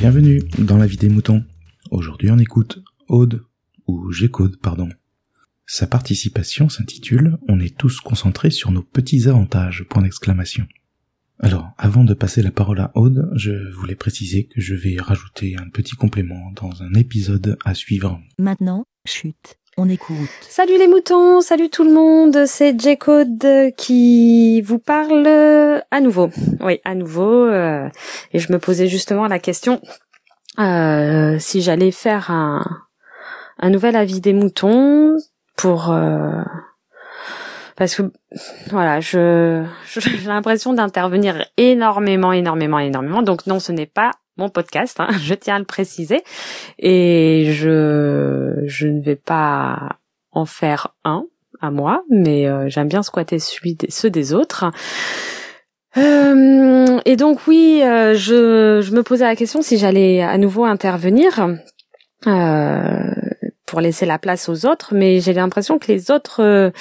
Bienvenue dans la vie des moutons. Aujourd'hui on écoute Aude, ou G-Code, pardon. Sa participation s'intitule On est tous concentrés sur nos petits avantages. Alors, avant de passer la parole à Aude, je voulais préciser que je vais rajouter un petit complément dans un épisode à suivre. Maintenant, chute, on écoute. Salut les moutons, salut tout le monde, c'est J-Code qui vous parle à nouveau. Oui, à nouveau. euh, et je me posais justement la question euh, si j'allais faire un, un nouvel avis des moutons pour... euh, parce que voilà, je j'ai l'impression d'intervenir énormément, énormément, énormément. Donc non, ce n'est pas mon podcast, hein, je tiens à le préciser. Et je je ne vais pas en faire un à moi, mais euh, j'aime bien squatter ceux des autres. Euh, et donc oui, euh, je, je me posais la question si j'allais à nouveau intervenir pour laisser la place aux autres, mais j'ai l'impression que les autres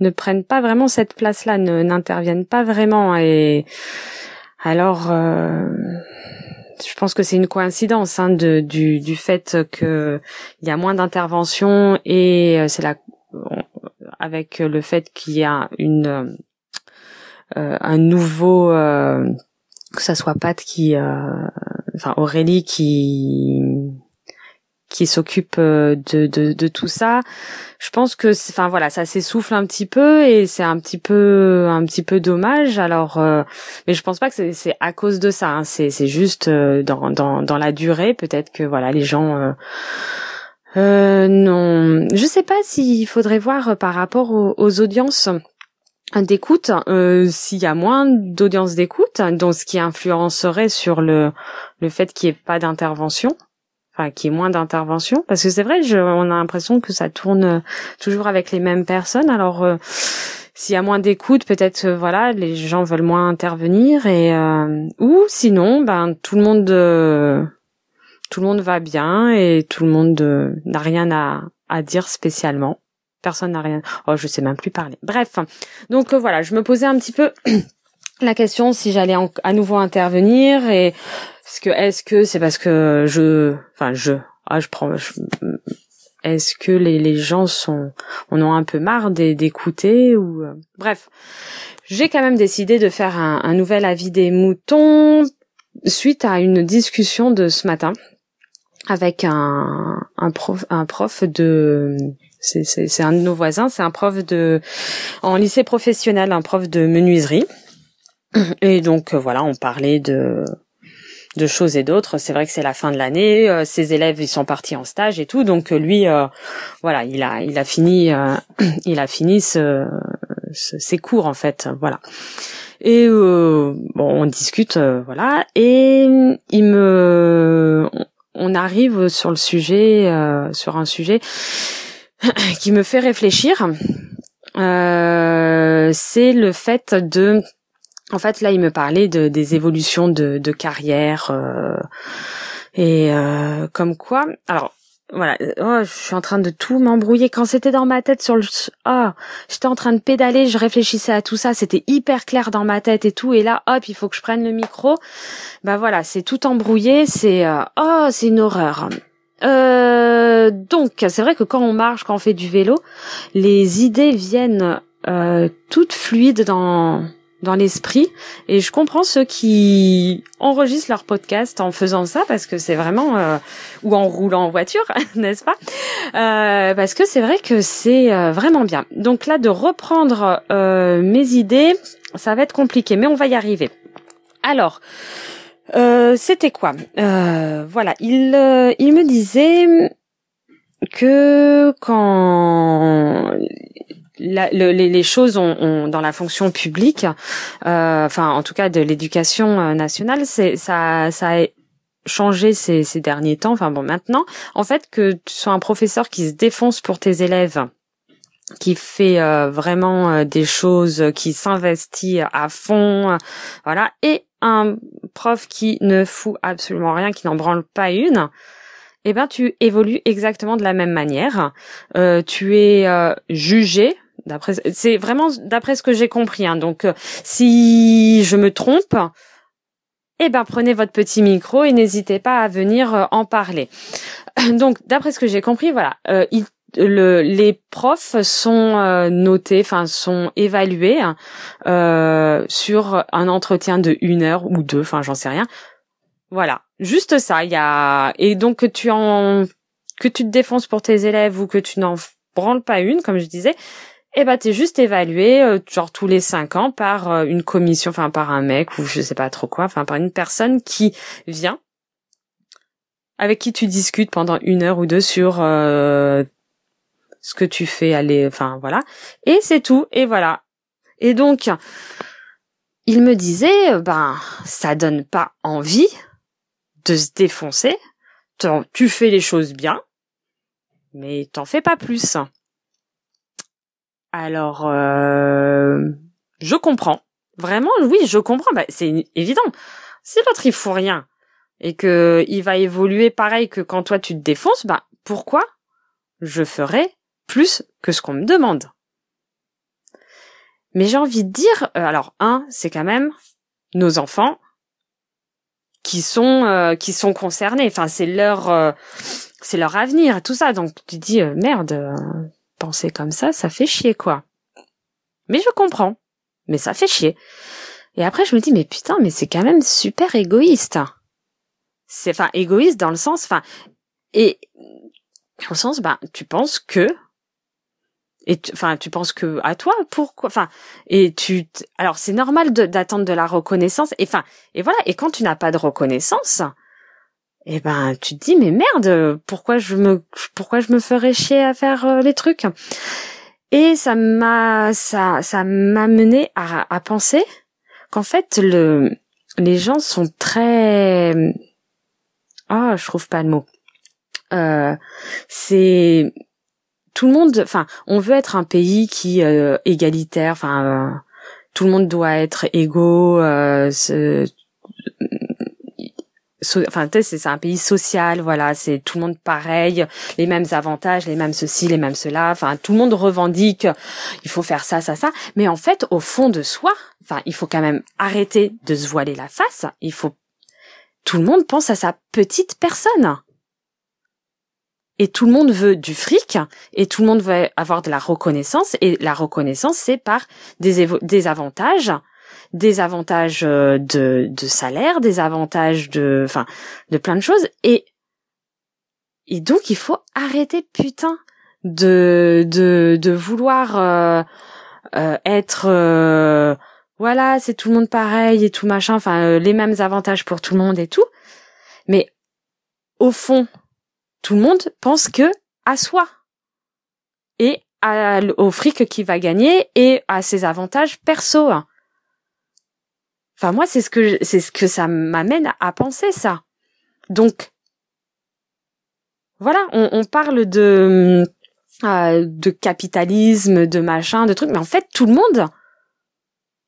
ne prennent pas vraiment cette place-là, ne n'interviennent pas vraiment. Et alors, je pense que c'est une coïncidence hein, de, du, du fait que il y a moins d'interventions et euh, c'est la avec le fait qu'il y a une euh, un nouveau euh, que ça soit Pat qui euh, enfin Aurélie qui qui s'occupe euh, de, de, de tout ça. Je pense que, enfin voilà, ça s'essouffle un petit peu et c'est un petit peu, un petit peu dommage. Alors, euh, mais je pense pas que c'est, à cause de ça. hein. C'est, c'est juste euh, dans, dans, dans la durée. Peut-être que voilà, les gens. Euh, euh, non, je sais pas s'il faudrait voir euh, par rapport aux, aux audiences d'écoute, euh, s'il y a moins d'audience d'écoute, donc ce qui influencerait sur le le fait qu'il n'y ait pas d'intervention enfin qu'il y ait moins d'intervention. Parce que c'est vrai je, on a l'impression que ça tourne euh, toujours avec les mêmes personnes. Alors euh, s'il y a moins d'écoute peut-être euh, voilà les gens veulent moins intervenir. Et euh, ou sinon ben tout le monde tout le monde va bien et tout le monde n'a rien à à dire spécialement. Personne n'a rien oh je sais même plus parler. Bref. Donc voilà je me posais un petit peu la question si j'allais à nouveau intervenir et est-ce que est-ce que c'est parce que je enfin je ah je prends est-ce que les, les gens sont on en a un peu marre d'é- d'écouter ou euh, bref. J'ai quand même décidé de faire un, nouvel avis des moutons suite à une discussion de ce matin avec un un prof un prof de c'est un de nos voisins c'est un prof de en lycée professionnel un prof de menuiserie et donc euh, voilà on parlait de de choses et d'autres. C'est vrai que c'est la fin de l'année, euh, ses élèves ils sont partis en stage et tout, donc euh, lui, voilà, il a il a fini il a fini ce, ses cours en fait, voilà. Et bon, on discute, voilà, et il me on- arrive sur le sujet, sur un sujet qui me fait réfléchir. C'est le fait de en fait, là, il me parlait de, des évolutions de, carrière euh, et euh, comme quoi. Alors, voilà, oh, je suis en train de tout m'embrouiller. Quand c'était dans ma tête sur le, oh, j'étais en train de pédaler, je réfléchissais à tout ça, c'était hyper clair dans ma tête et tout. Et là, hop, il faut que je prenne le micro. Ben voilà, c'est tout embrouillé. C'est, euh, oh, c'est une horreur. Euh, donc, c'est vrai que quand on marche, quand on fait du vélo, les idées viennent euh, toutes fluides dans dans l'esprit. Et je comprends ceux qui enregistrent leur podcast en faisant ça parce que c'est vraiment euh, ou en roulant en voiture n'est-ce pas? Euh, parce que c'est vrai que c'est euh, vraiment bien. Donc là de reprendre euh, mes idées ça va être compliqué mais on va y arriver. Alors euh, c'était quoi? Euh, voilà il il me disait que quand la- le- les, les choses ont, ont- dans la fonction publique, euh, enfin en tout cas de l'éducation euh, nationale, c'est ça, ça a changé ces, ces derniers temps. Enfin bon, maintenant, en fait, que tu sois un professeur qui se défonce pour tes élèves, qui fait euh, vraiment euh, des choses, qui s'investit à fond, voilà, et un prof qui ne fout absolument rien, qui n'en branle pas une. Eh ben, tu évolues exactement de la même manière. Euh, tu es euh, jugé d'après c'est vraiment d'après ce que j'ai compris hein. donc euh, si je me trompe eh ben prenez votre petit micro et n'hésitez pas à venir euh, en parler. Donc d'après ce que j'ai compris, voilà, euh, le, les profs sont euh, notés, enfin sont évalués hein, sur un entretien de une heure ou deux, enfin j'en sais rien. Voilà, juste ça. Il y a et donc que tu en que tu te défonces pour tes élèves ou que tu n'en branles pas une, comme je disais, eh ben t'es juste évalué euh, genre tous les cinq ans par euh, une commission, enfin par un mec ou je sais pas trop quoi, enfin par une personne qui vient avec qui tu discutes pendant une heure ou deux sur euh, ce que tu fais aller, enfin voilà, et c'est tout et voilà. Et donc il me disait ben ça donne pas envie de se défoncer, tu fais les choses bien, mais t'en fais pas plus. Alors, euh, je comprends. Vraiment, oui, je comprends. Bah, c'est évident. Si l'autre il fout rien et que il va évoluer pareil que quand toi tu te défonces, bah pourquoi je ferais plus que ce qu'on me demande? Mais j'ai envie de dire, euh, alors un, c'est quand même nos enfants qui sont euh, qui sont concernés. Enfin, c'est leur c'est leur avenir, tout ça. Donc tu dis merde, comme ça, ça fait chier, quoi. Mais je comprends. Mais ça fait chier. Et après, je me dis, mais putain, mais c'est quand même super égoïste. C'est, enfin, égoïste dans le sens, enfin, et, dans le sens, ben, tu penses que, et enfin, tu penses que à toi, pourquoi, enfin, et tu, alors c'est normal d'attendre de, la reconnaissance, et enfin, et voilà, et quand tu n'as pas de reconnaissance, eh ben tu te dis mais merde pourquoi je me pourquoi je me ferais chier à faire euh, les trucs? Et ça m'a ça ça m'a mené à, à penser qu'en fait le les gens sont très oh, je trouve pas le mot. Euh, c'est tout le monde enfin on veut être un pays qui euh, égalitaire enfin euh, tout le monde doit être égaux euh, enfin c'est un pays social voilà c'est tout le monde pareil les mêmes avantages les mêmes ceci les mêmes cela enfin tout le monde revendique il faut faire ça ça ça. Mais en fait au fond de soi enfin il faut quand même arrêter de se voiler la face il faut tout le monde pense à sa petite personne. Et tout le monde veut du fric et tout le monde veut avoir de la reconnaissance et la reconnaissance c'est par des avantages des avantages euh, de, salaire, des avantages de, enfin, de plein de choses. Et, et donc, il faut arrêter, putain, de, de, vouloir euh, euh, être, voilà, c'est tout le monde pareil et tout machin, enfin, les mêmes avantages pour tout le monde et tout. Mais au fond, tout le monde pense que à soi et au fric qu'il va gagner et à ses avantages perso. Enfin moi c'est ce que c'est ce que ça m'amène à penser ça. Donc voilà, on, on parle de euh, de capitalisme, de machin, de trucs, mais en fait tout le monde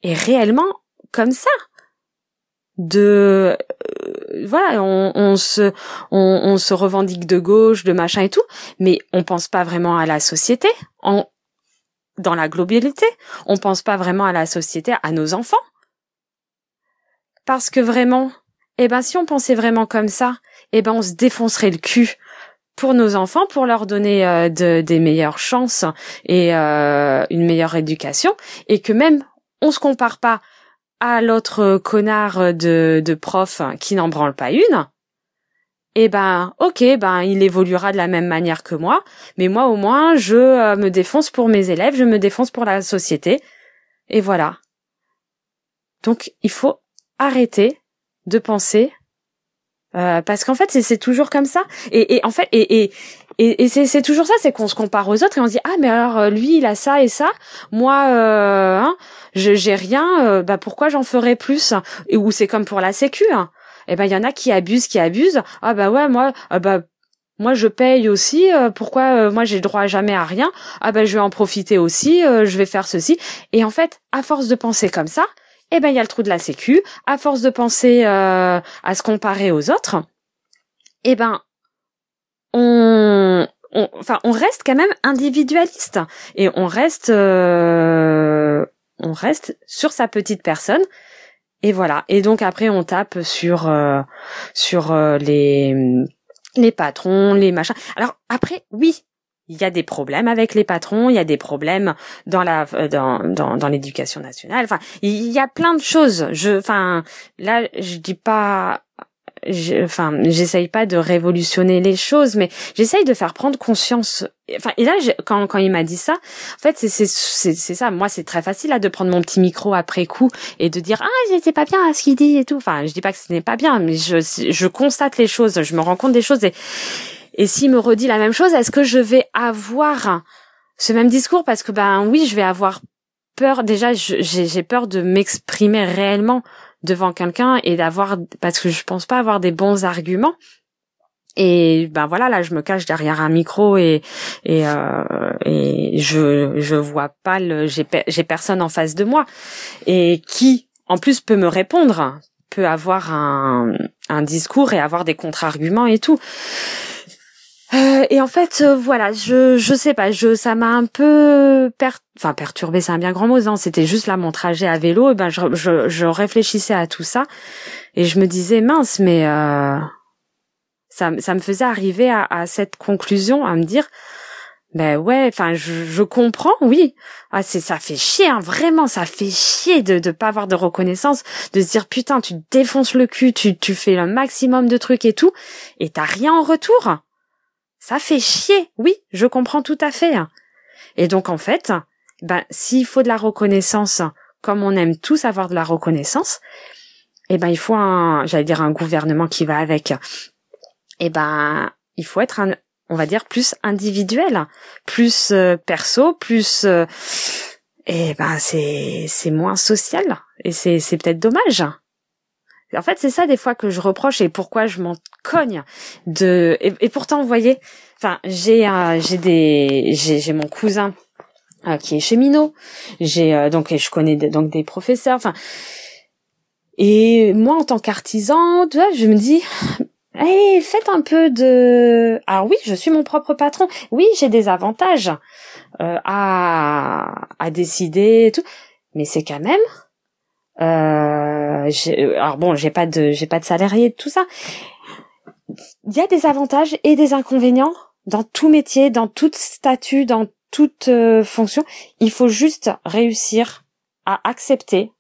est réellement comme ça. De euh, voilà, on, on se on, on, se revendique de gauche, de machin et tout, mais on pense pas vraiment à la société en dans la globalité. On pense pas vraiment à la société, à nos enfants. Parce que vraiment, eh ben si on pensait vraiment comme ça, eh ben on se défoncerait le cul pour nos enfants, pour leur donner euh, de, des meilleures chances et euh, une meilleure éducation, et que même on se compare pas à l'autre connard de, de prof qui n'en branle pas une, eh ben ok, ben il évoluera de la même manière que moi, mais moi au moins je euh, me défonce pour mes élèves, je me défonce pour la société, et voilà. Donc il faut arrêter de penser euh, parce qu'en fait c'est toujours comme ça. Et, en fait et c'est toujours ça c'est qu'on se compare aux autres et on se dit ah mais alors euh, lui il a ça et ça. Moi euh, hein, je j'ai rien euh, bah pourquoi j'en ferais plus? Et ou c'est comme pour la sécu hein. et eh ben il y en a qui abusent qui abusent. Ah bah ouais moi ah bah moi je paye aussi pourquoi moi j'ai droit jamais à rien? Ah bah je vais en profiter aussi je vais faire ceci. Et en fait à force de penser comme ça eh ben il y a le trou de la sécu. À force de penser euh, à se comparer aux autres, eh ben on, enfin on reste quand même individualiste et on reste euh, on reste sur sa petite personne Et voilà. Et donc après on tape sur euh, sur euh, les les patrons, les machins. Alors après, oui, il y a des problèmes avec les patrons, il y a des problèmes dans la euh, dans dans, dans l'éducation nationale. Enfin, il y a plein de choses. Je enfin là, je dis pas enfin j'essaye pas de révolutionner les choses mais j'essaye de faire prendre conscience enfin et là quand quand il m'a dit ça en fait c'est c'est c'est ça moi c'est très facile là de prendre mon petit micro après coup et de dire ah j'étais pas bien à ce qu'il dit et tout enfin je dis pas que ce n'est pas bien mais je je constate les choses je me rends compte des choses et et s'il me redit la même chose est-ce que je vais avoir ce même discours? Parce que ben oui je vais avoir peur. Déjà j'ai peur de m'exprimer réellement devant quelqu'un et d'avoir parce que je pense pas avoir des bons arguments. Et ben voilà là je me cache derrière un micro et et, euh, et je je vois pas le j'ai j'ai personne en face de moi. Et qui en plus peut me répondre peut avoir un un discours et avoir des contre-arguments et tout euh, et en fait, euh, voilà, je je sais pas, je ça m'a un peu per, enfin perturbé, c'est un bien grand mot. Non, c'était juste là mon trajet à vélo. Ben je, je, je réfléchissais à tout ça et je me disais mince, mais euh, ça ça me faisait arriver à, à cette conclusion, à me dire ben ouais, enfin je, je comprends, oui. Ah c'est ça fait chier, hein, vraiment, ça fait chier de de pas avoir de reconnaissance, de se dire putain tu défonces le cul, tu tu fais le maximum de trucs et tout, et t'as rien en retour. Ça fait chier, oui, je comprends tout à fait. Et donc en fait, ben s'il faut de la reconnaissance, comme on aime tous avoir de la reconnaissance, eh ben il faut un, j'allais dire un gouvernement qui va avec. Eh ben il faut être un, on va dire plus individuel, plus euh, perso, plus euh, eh ben c'est c'est moins social et c'est c'est peut-être dommage. En fait, c'est ça des fois que je reproche et pourquoi je m'en cogne de. Et, pourtant, vous voyez, enfin, j'ai euh, j'ai des j'ai mon cousin euh, qui est cheminot. J'ai euh, donc et je connais donc des professeurs. Enfin, et moi en tant qu'artisan, tu vois, je me dis. Hey, faites un peu de. Ah oui, je suis mon propre patron. Oui, j'ai des avantages à à décider et tout, mais c'est quand même euh, alors bon, j'ai pas de j'ai pas de salarié tout ça. Il y a des avantages et des inconvénients dans tout métier, dans tout statut, dans toute euh, fonction. Il faut juste réussir à accepter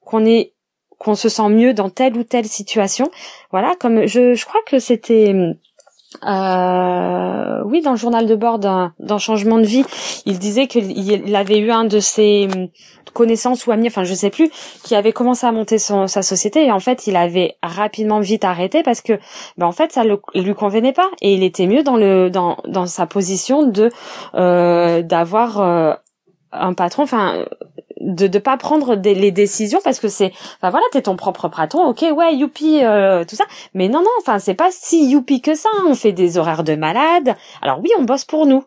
qu'on est qu'on se sent mieux dans telle ou telle situation. Voilà, comme je, je crois que c'était euh, oui, dans le journal de bord d'un changement de vie, il disait qu'il avait eu un de ses hum, connaissances ou amis, enfin je sais plus, qui avait commencé à monter son, sa société et en fait il avait rapidement vite arrêté parce que ben en fait ça le, lui convenait pas et il était mieux dans le dans dans sa position de euh, d'avoir euh, un patron, enfin de de pas prendre des, les décisions parce que c'est enfin voilà t'es ton propre patron ok ouais youpi euh, tout ça. Mais non non enfin c'est pas si youpi que ça on fait des horaires de malade. Alors oui on bosse pour nous.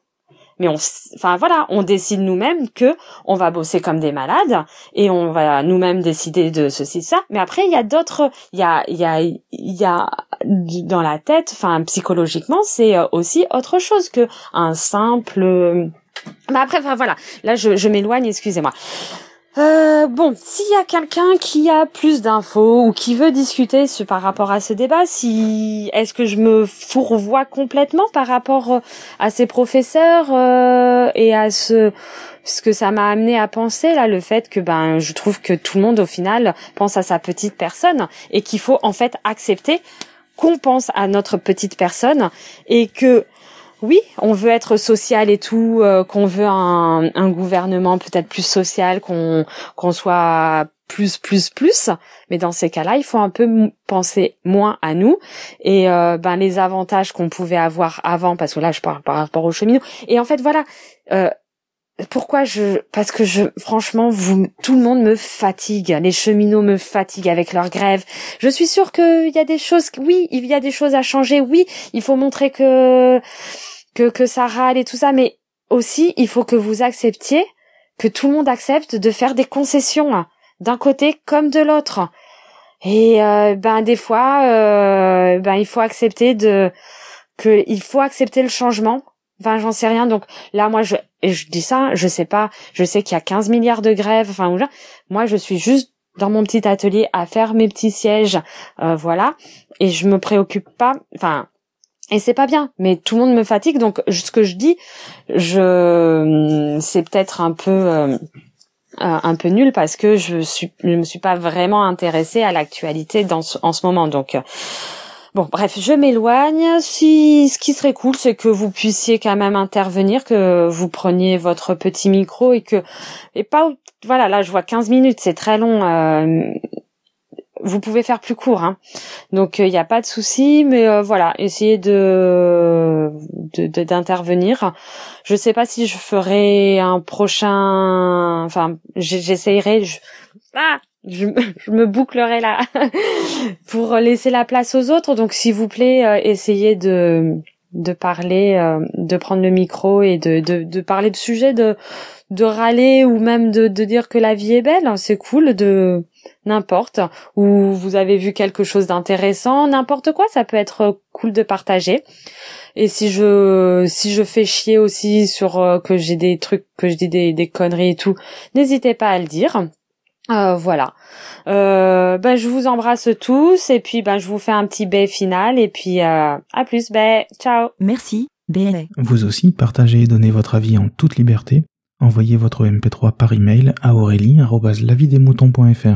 Mais on enfin voilà on décide nous-mêmes que on va bosser comme des malades et on va nous-mêmes décider de ceci ça. Mais après il y a d'autres il y a il y a il y a dans la tête enfin psychologiquement c'est euh, aussi autre chose que un simple mais après, enfin, voilà. Là, je, je m'éloigne, excusez-moi. Euh, bon, s'il y a quelqu'un qui a plus d'infos ou qui veut discuter ce, par rapport à ce débat, si est-ce que je me fourvoie complètement par rapport euh, à ces professeurs euh, et à ce ce que ça m'a amené à penser là, le fait que ben je trouve que tout le monde au final pense à sa petite personne et qu'il faut en fait accepter qu'on pense à notre petite personne et que oui, on veut être social et tout, euh, qu'on veut un, un gouvernement peut-être plus social, qu'on qu'on soit plus plus plus. Mais dans ces cas-là il faut un peu penser moins à nous et euh, ben les avantages qu'on pouvait avoir avant parce que là je parle par rapport aux cheminots et en fait voilà euh, pourquoi je parce que je franchement vous tout le monde me fatigue les cheminots me fatiguent avec leur grève je suis sûre qu'il y a des choses oui il y a des choses à changer oui il faut montrer que que, que ça râle et tout ça, mais aussi, il faut que vous acceptiez, que tout le monde accepte de faire des concessions, hein, d'un côté comme de l'autre. Et euh, ben des fois, euh, ben il faut accepter de que il faut accepter le changement. Enfin, j'en sais rien. Donc là, moi, je je dis ça, je sais pas. Je sais qu'il y a 15 milliards de grèves. Enfin, moi, je suis juste dans mon petit atelier à faire mes petits sièges, voilà, et je me préoccupe pas, enfin et c'est pas bien mais tout le monde me fatigue donc ce que je dis je c'est peut-être un peu euh, un peu nul parce que je suis je me suis pas vraiment intéressée à l'actualité dans en ce moment donc euh, Bon, bref, je m'éloigne. Si ce qui serait cool, c'est que vous puissiez quand même intervenir, que vous preniez votre petit micro et que et pas voilà, là je vois 15 minutes, c'est très long. Euh, vous pouvez faire plus court, hein. donc il euh, n'y a pas de souci. Mais euh, voilà, essayez de d'intervenir. je sais pas si je ferai un prochain. Enfin, j'essayerai. Je... Ah, je, me bouclerai là pour laisser la place aux autres. Donc s'il vous plaît, euh, essayez de de parler, de prendre le micro et de, de, de parler de sujets, de, de râler ou même de, de dire que la vie est belle. C'est cool de n'importe, ou vous avez vu quelque chose d'intéressant, n'importe quoi, ça peut être cool de partager. Et si je si je fais chier aussi sur euh, que j'ai des trucs que je dis des, des conneries et tout, n'hésitez pas à le dire. Euh, voilà. Euh, ben, je vous embrasse tous et puis ben je vous fais un petit baie final et puis euh, à plus. Ben ciao. Merci. Baie. Vous aussi partagez et donnez votre avis en toute liberté. Envoyez votre MP3 par email à aurélie@lavidesmoutons.fr.